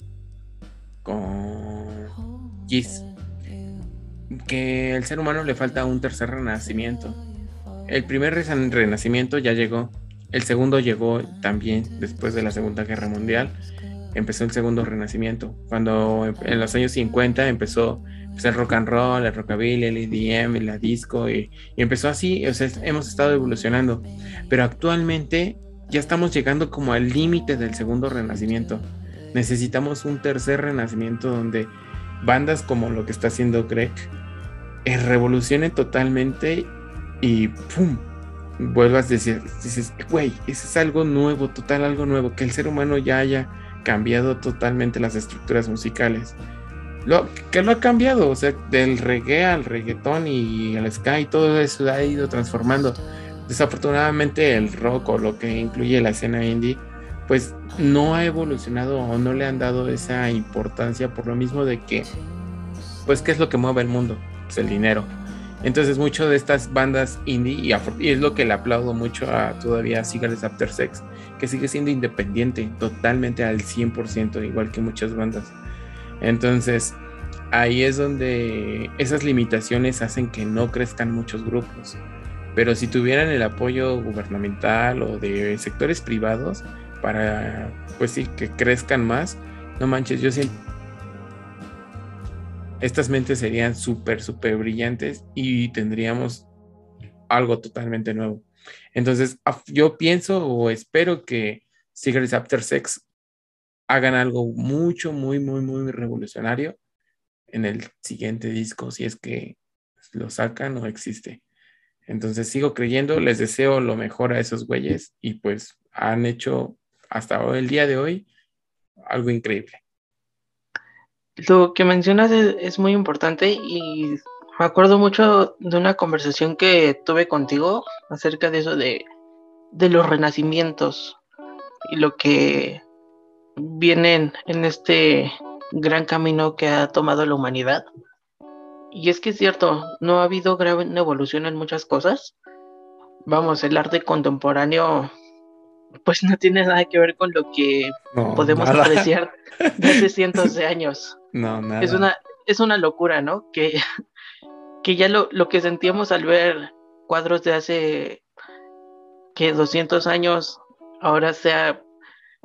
con Gis, que el ser humano le falta un tercer renacimiento. El primer renacimiento ya llegó, el segundo llegó también después de la Segunda Guerra Mundial, empezó el segundo renacimiento. Cuando en los años 50 empezó pues, el rock and roll, el rockabilly, el EDM, la disco, y, y empezó así, o sea, hemos estado evolucionando. Pero actualmente ya estamos llegando como al límite del segundo renacimiento. Necesitamos un tercer renacimiento donde bandas como lo que está haciendo Greg eh, revolucionen totalmente y ¡pum! Vuelvas a decir, dices, güey, eso es algo nuevo, total algo nuevo, que el ser humano ya haya cambiado totalmente las estructuras musicales. Lo, que lo ha cambiado, o sea, del reggae al reggaetón y al sky, todo eso ha ido transformando. Desafortunadamente el rock o lo que incluye la escena indie, pues no ha evolucionado o no le han dado esa importancia por lo mismo de que, pues, ¿qué es lo que mueve el mundo? Pues el dinero. Entonces, mucho de estas bandas indie, y, y, es lo que le aplaudo mucho a todavía Cigarettes After Sex, que sigue siendo independiente, totalmente al 100%, igual que muchas bandas. Entonces, ahí es donde esas limitaciones hacen que no crezcan muchos grupos. Pero si tuvieran el apoyo gubernamental o de sectores privados para, pues sí, que crezcan más, no manches, yo siento estas mentes serían súper, súper brillantes y tendríamos algo totalmente nuevo. Entonces, yo pienso o espero que Cigarettes After Sex hagan algo mucho, muy, muy, muy revolucionario en el siguiente disco, si es que lo sacan o existe. Entonces sigo creyendo, les deseo lo mejor a esos güeyes y pues han hecho hasta el día de hoy algo increíble. Lo que mencionas es, es, muy importante y me acuerdo mucho de una conversación que tuve contigo acerca de eso de, de los renacimientos y lo que vienen en este gran camino que ha tomado la humanidad. Y es que es cierto, no ha habido gran evolución en muchas cosas. Vamos, el arte contemporáneo pues no tiene nada que ver con lo que no, podemos nada. apreciar desde cientos de años. No, nada. Es una, es una locura, ¿no? Que, que ya lo, lo que sentíamos al ver cuadros de hace que 200 años ahora sea,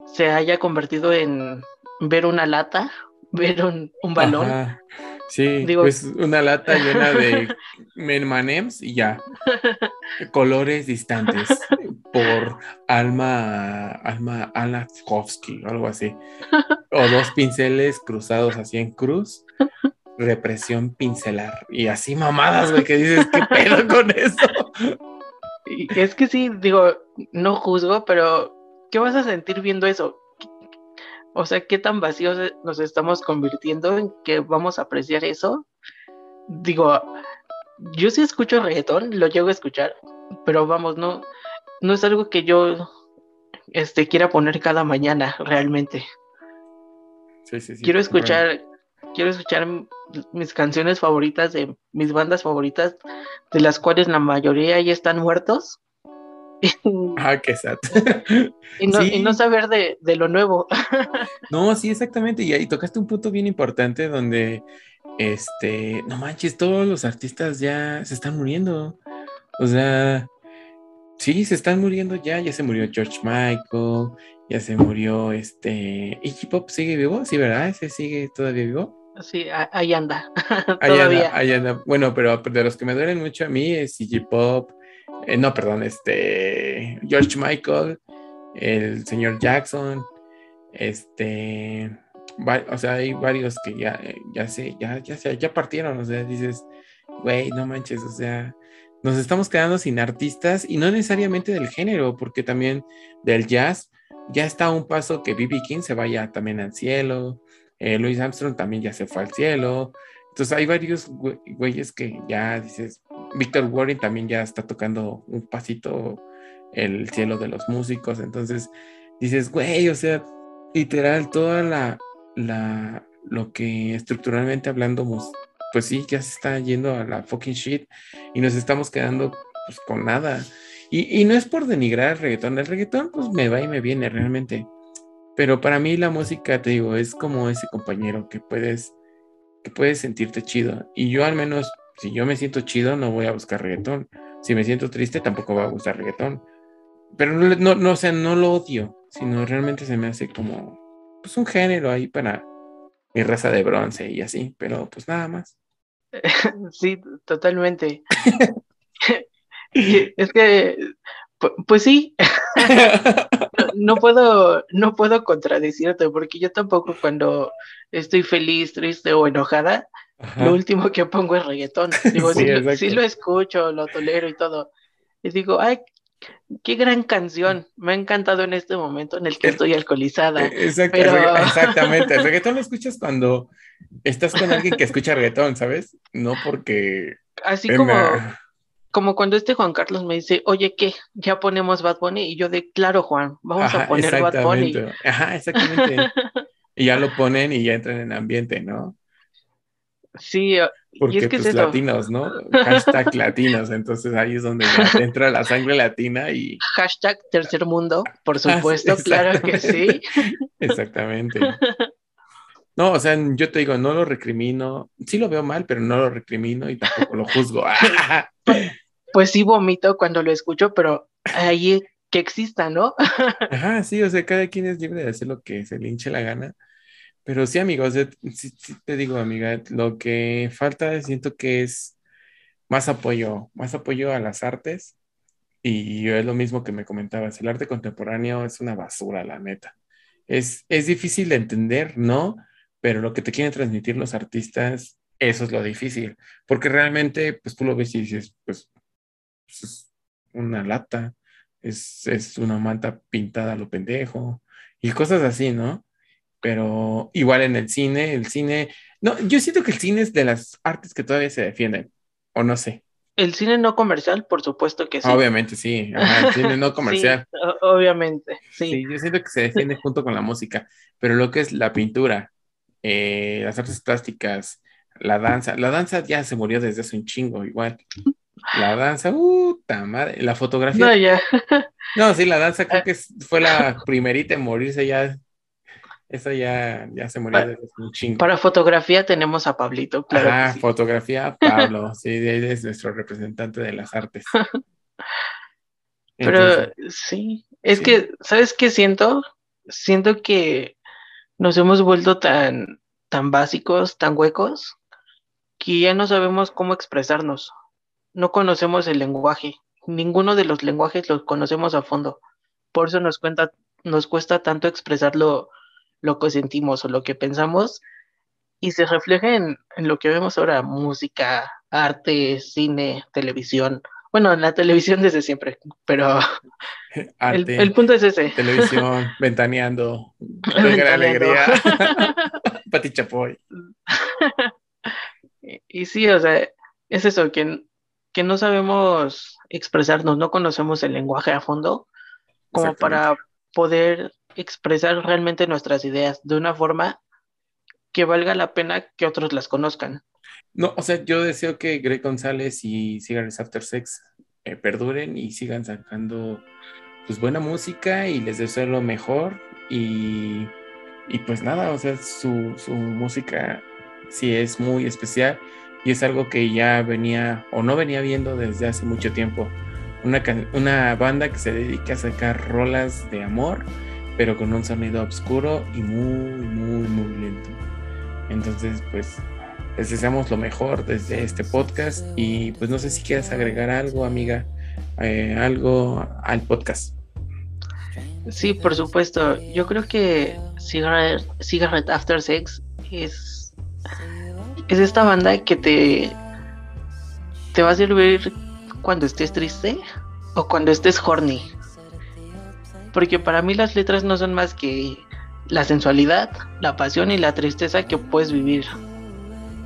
se haya convertido en ver una lata, ver un, un balón. Ajá. Sí, Digo, pues una lata llena de menmanems y ya. Colores distantes por Alma Alma Alakovsky o algo así. O dos pinceles cruzados así en cruz. Represión pincelar. Y así mamadas, güey, que dices, ¿qué pedo con eso? Y es que sí, digo, no juzgo, pero ¿qué vas a sentir viendo eso? O sea, ¿qué tan vacíos nos estamos convirtiendo en que vamos a apreciar eso? Digo, yo sí escucho reggaetón, lo llego a escuchar, pero vamos, no, no es algo que yo este, quiera poner cada mañana realmente. Sí, sí, sí, quiero escuchar, quiero escuchar mis canciones favoritas de mis bandas favoritas, de las cuales la mayoría ya están muertos. Ah, qué sad. y, no, sí. y, no, saber de, de, lo nuevo. no, sí, exactamente. Y ahí tocaste un punto bien importante donde, este, no manches, todos los artistas ya se están muriendo. O sea, sí, se están muriendo ya. Ya se murió George Michael, ya se murió este. ¿Iggy Pop sigue vivo? Sí, ¿verdad? ¿Ese sigue todavía vivo? Sí, ahí anda. ahí anda, ahí anda. Bueno, pero de los que me duelen mucho a mí es Iggy Pop. Eh, no, perdón, este George Michael, el señor Jackson, este, o sea, hay varios que ya, ya sé, ya, ya, ya partieron, o sea, dices, güey, no manches, o sea, nos estamos quedando sin artistas y no necesariamente del género, porque también del jazz ya está un paso que B.B. King se vaya también al cielo, eh, Louis Armstrong también ya se fue al cielo, entonces hay varios güeyes que ya dices, Victor Warren también ya está tocando un pasito el cielo de los músicos, entonces dices, güey, o sea, literal, toda la, la, lo que estructuralmente hablando, pues sí, ya se está yendo a la fucking shit y nos estamos quedando pues con nada. Y, y no es por denigrar el reggaetón, el reggaetón pues me va y me viene realmente, pero para mí la música, te digo, es como ese compañero que puedes, que puedes sentirte chido y yo al menos si yo me siento chido, no voy a buscar reggaetón. Si me siento triste, tampoco va a gustar reggaetón. Pero no, no, no, o sea, no lo odio, sino realmente se me hace como, pues un género ahí para mi raza de bronce y así, pero pues nada más. Sí, totalmente. Es que, pu- pues sí, no puedo, no puedo contradecirte, porque yo tampoco cuando estoy feliz, triste o enojada, Ajá. lo último que pongo es reggaetón. Digo, Sí, sí, lo- exacto. sí lo escucho, lo tolero y todo. Y digo, ay, qué gran canción. Me ha encantado en este momento en el que El- estoy alcoholizada. Eh, Exacto, Pero- exactamente. El reggaetón lo escuchas cuando estás con alguien que escucha reggaetón, ¿sabes? No porque... Así como, como cuando este Juan Carlos me dice, oye, ¿qué? ¿Ya ponemos Bad Bunny? Y yo de, claro, Juan, vamos Ajá, a poner Bad Bunny. Ajá, exactamente. Y ya lo ponen y ya entran en ambiente, ¿no? Sí, y Porque es que pues es latinos, ¿no? Hashtag latinos. Entonces ahí es donde entra la sangre latina y... Hashtag tercer mundo, por Ah, supuesto, claro que sí. Exactamente. No, o sea, yo te digo, no lo recrimino. Sí lo veo mal, pero no lo recrimino y tampoco lo juzgo. Pues sí vomito cuando lo escucho, pero ahí que exista, ¿no? Ajá, sí, o sea, cada quien es libre de hacer lo que se le hinche la gana. Pero sí, amigos, te digo, amiga, lo que falta siento que es más apoyo, más apoyo a las artes. Y es lo mismo que me comentabas, el arte contemporáneo es una basura, la neta. Es, es difícil de entender, ¿no? Pero lo que te quieren transmitir los artistas, eso es lo difícil. Porque realmente, pues tú lo ves y dices, pues, pues, es una lata, es, es una manta pintada a lo pendejo y cosas así, ¿no? Pero igual en el cine, el cine, no, yo siento que el cine es de las artes que todavía se defienden, o no sé. El cine no comercial, por supuesto que sí. Obviamente sí, ajá, el cine no comercial. Sí, obviamente, sí. Sí, yo siento que se defiende junto con la música, pero lo que es la pintura, eh, las artes plásticas, la danza, la danza ya se murió desde hace un chingo, igual. La danza, puta madre, la fotografía. No, ya. No, sí, la danza creo que es- fue la primerita en morirse ya. Esa ya, ya se murió desde un chingo. Para fotografía tenemos a Pablito, claro. Que sí. fotografía, Pablo, sí, él es nuestro representante de las artes. Pero sí, es sí. que, ¿sabes qué siento? Siento que nos hemos vuelto tan, tan básicos, tan huecos, que ya no sabemos cómo expresarnos. No conocemos el lenguaje. Ninguno de los lenguajes los conocemos a fondo. Por eso nos cuenta, nos cuesta tanto expresar lo, que sentimos o lo que pensamos y se refleja en, en lo que vemos ahora, música, arte, cine, televisión. Bueno, en la televisión desde siempre, pero el, arte, el punto es ese. televisión, ventaneando, Ventaneando. alegría, Pati Chapoy. Y, y sí, o sea, es eso, que, que no sabemos expresarnos, no conocemos el lenguaje a fondo como para poder expresar realmente nuestras ideas de una forma que valga la pena que otros las conozcan. No, o sea, yo deseo que Greg González y Cigarettes After Sex eh, perduren y sigan sacando pues buena música y les deseo lo mejor y, y pues nada, o sea, su, su música sí es muy especial y es algo que ya venía o no venía viendo desde hace mucho tiempo. Una, una banda que se dedica a sacar rolas de amor, pero con un sonido oscuro y muy, muy, muy lento. Entonces, pues les deseamos lo mejor desde este podcast y pues no sé si quieres agregar algo, amiga, eh, algo al podcast. Sí, por supuesto. Yo creo que Cigarette, After Sex es, es esta banda que te, te va a servir cuando estés triste o cuando estés horny. Porque para mí las letras no son más que la sensualidad, la pasión y la tristeza que puedes vivir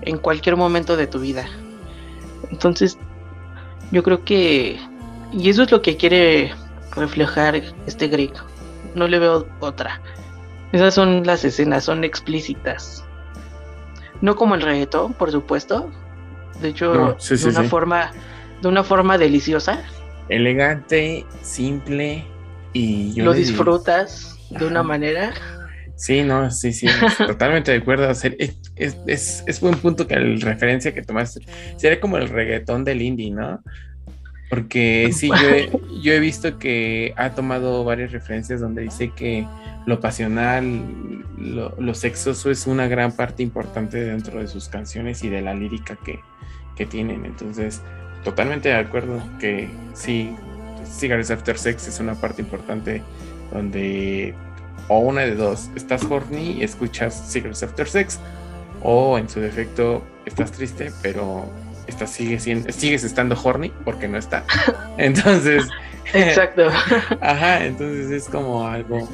en cualquier momento de tu vida. Entonces, yo creo que... Y eso es lo que quiere reflejar este Greg. No le veo otra. Esas son las escenas, son explícitas. No como el reggaetón, por supuesto. De hecho, No, sí, sí, de una sí. forma, de una forma deliciosa. Elegante, simple y yo lo disfrutas de una manera. Sí, no, sí, sí, totalmente de acuerdo. O sea, es, es, es, es buen punto que el referencia que tomaste. Sería como el reggaetón del indie, ¿no? Porque sí, yo he, yo he visto que ha tomado varias referencias donde dice que lo pasional, lo, lo sexoso es una gran parte importante dentro de sus canciones y de la lírica que, que tienen. Entonces, totalmente de acuerdo que sí, Cigarettes After Sex es una parte importante donde o una de dos, estás horny y escuchas Cigarettes After Sex o en su defecto estás triste, pero estás, sigue siendo, sigues estando horny porque no está. Entonces, Exacto. ajá, entonces es como algo,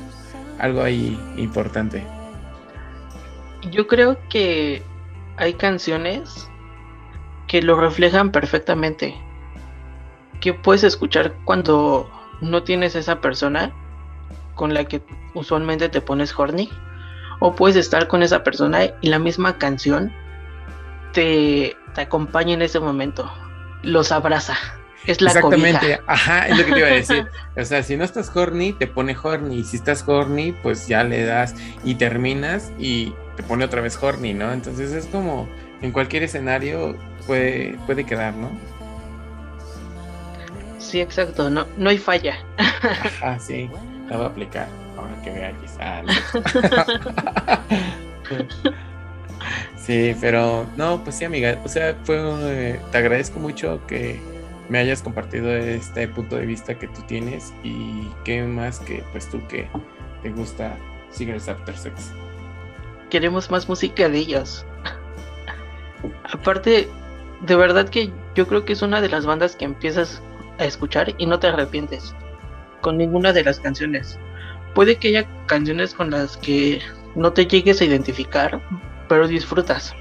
algo ahí importante. Yo creo que hay canciones que lo reflejan perfectamente. Que puedes escuchar cuando no tienes esa persona con la que usualmente te pones horny. O puedes estar con esa persona y la misma canción te, te acompaña en ese momento. Los abraza. Es la Exactamente, cobija. ajá, es lo que te iba a decir. O sea, si no estás horny, te pone horny. Y si estás horny, pues ya le das y terminas y te pone otra vez horny, ¿no? Entonces es como en cualquier escenario puede, puede quedar, ¿no? Sí, exacto. No, no hay falla. Ajá, sí, la voy a aplicar. Ahora que vea quizá. Sí, pero no, pues sí, amiga. O sea, fue, eh, te agradezco mucho que me hayas compartido este punto de vista que tú tienes y qué más que pues tú que te gusta Cigarettes After Sex. Queremos más música de ellos. Aparte, de verdad que yo creo que es una de las bandas que empiezas a escuchar y no te arrepientes con ninguna de las canciones. Puede que haya canciones con las que no te llegues a identificar, pero disfrutas.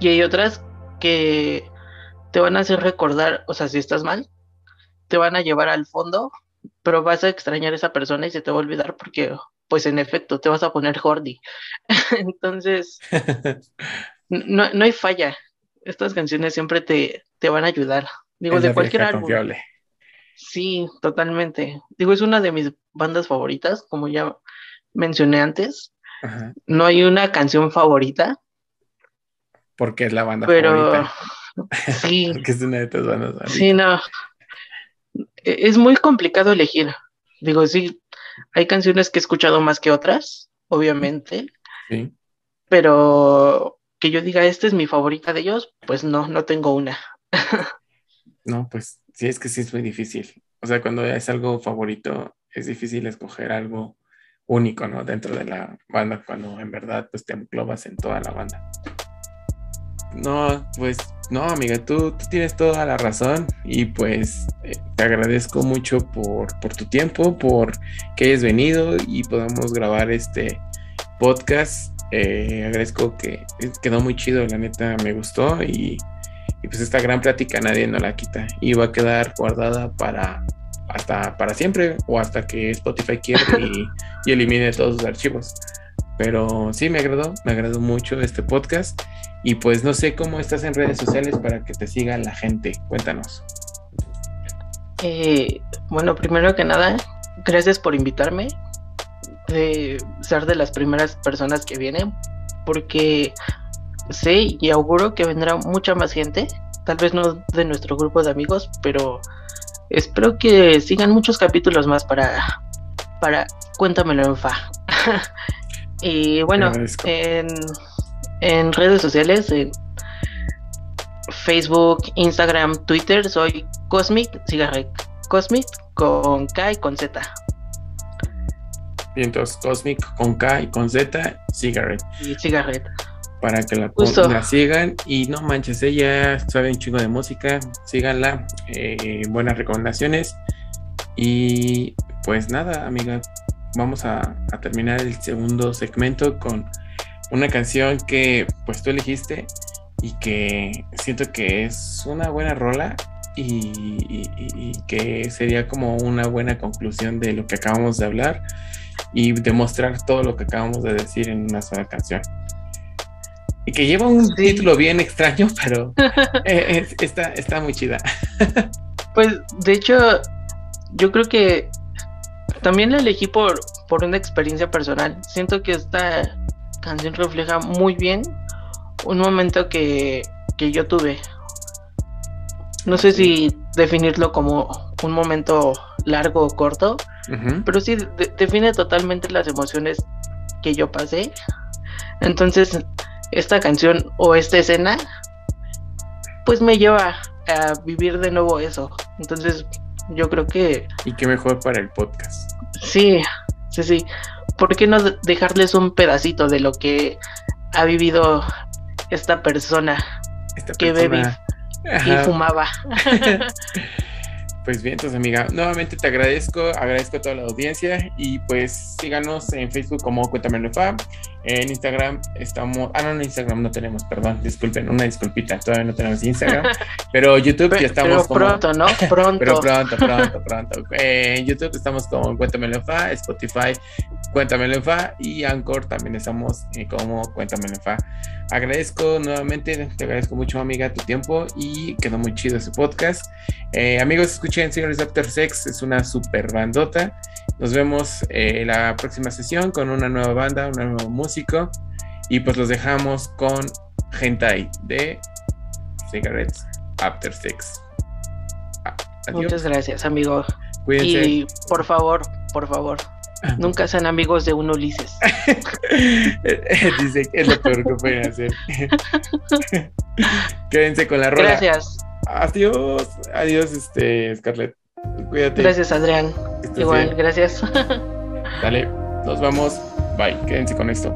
Y hay otras que te van a hacer recordar, o sea, si estás mal, te van a llevar al fondo, pero vas a extrañar a esa persona y se te va a olvidar porque, pues en efecto, te vas a poner horny. Entonces, no, no hay falla. Estas canciones siempre te, te van a ayudar. Digo, Es de cualquier álbum. confiable. Sí, totalmente. Digo, es una de mis bandas favoritas, como ya mencioné antes. Ajá, No hay una canción favorita, porque es la banda pero favorita. sí, Porque es una de tus bandas favoritas. sí, no. E- Es muy complicado elegir. Digo, sí, hay canciones que he escuchado más que otras, obviamente, Sí. pero que yo diga, esta es mi favorita de ellos, pues no, no tengo una. No, pues sí, es que sí es muy difícil. O sea, cuando es algo favorito, es difícil escoger algo único, ¿no? Dentro de la banda, cuando en verdad pues te englobas en toda la banda. No, pues no, amiga, tú, tú tienes toda la razón y pues eh, te agradezco mucho por, por tu tiempo, por que hayas venido y podamos grabar este podcast. Eh, agradezco que quedó muy chido, la neta me gustó y, y pues esta gran plática nadie nos la quita y va a quedar guardada para hasta para siempre o hasta que Spotify quiera y, y elimine todos sus archivos. Pero sí me agradó, me agradó mucho este podcast y pues no sé cómo estás en redes sociales para que te siga la gente. Cuéntanos. Eh, bueno, primero que nada, gracias por invitarme, de ser de las primeras personas que vienen, porque sé y auguro que vendrá mucha más gente, tal vez no de nuestro grupo de amigos, pero espero que sigan muchos capítulos más para, para Cuéntamelo en Fa. y bueno, en, en redes sociales, en Facebook, Instagram, Twitter, soy Cosmic Cigarette. Cosmic con K y con Z. Vientos Cosmic con K y con Z, Cigarette, Y Cigarette. Para que la, la sigan. Y no manches, ella sabe un chingo de música, síganla, eh, buenas recomendaciones. Y pues nada, amiga, vamos a, a terminar el segundo segmento con una canción que pues tú elegiste y que siento que es una buena rola y, y- y- y que sería como una buena conclusión de lo que acabamos de hablar y demostrar todo lo que acabamos de decir en una sola canción. Y que lleva un Sí. título bien extraño, pero eh, es- está, está muy chida. Pues de hecho, yo creo que también la elegí por, por una experiencia personal. Siento que esta canción refleja muy bien un momento que, que yo tuve. No sé si definirlo como un momento largo o corto, pero sí de- define totalmente las emociones que yo pasé. Entonces, esta canción o esta escena, pues me lleva a vivir de nuevo eso. Entonces, yo creo que Y qué mejor para el podcast. sí, sí, sí. ¿Por qué no de- dejarles un pedacito de lo que ha vivido esta persona Esta que persona- bebe y fumaba? Pues bien, entonces amiga, nuevamente te agradezco, agradezco a toda la audiencia y pues síganos en Facebook como Cuéntamelo Fa, en Instagram estamos, ah no, en Instagram no tenemos, perdón, disculpen, una disculpita, todavía no tenemos Instagram, pero YouTube ya estamos pero como... pronto, ¿no? Pronto. Pero pronto, pronto, pronto. Eh, en YouTube estamos como Cuéntamelo en Fa, Spotify Cuéntamelo en Fa y Anchor también estamos eh, como Cuéntamelo en Fa. Agradezco nuevamente, te agradezco mucho amiga tu tiempo y quedó muy chido ese podcast. Eh, amigos, escuchen Señores After Sex, es una super bandota. Nos vemos la próxima sesión con una nueva banda, un nuevo músico y pues los dejamos con Hentai de Cigarettes After Sex. Ah, Adiós. Muchas gracias, amigo. Cuídense. Y por favor, por favor, nunca sean amigos de un Ulises. Dice que es lo peor que pueden hacer. Quédense con la rola. Gracias, Adiós. Adiós, este, Scarlett. Cuídate. gracias Adrián. Igual, bien. gracias. Dale, nos vamos. Bye. Quédense con esto.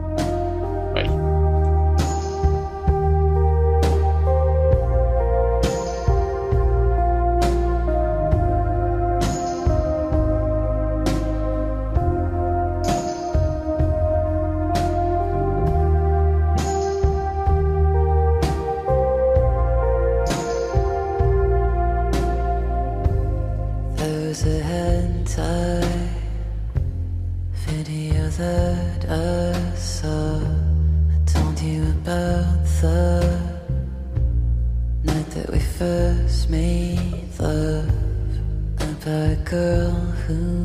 A girl who,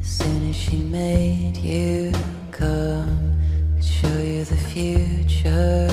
as soon as she made you come, would show you the future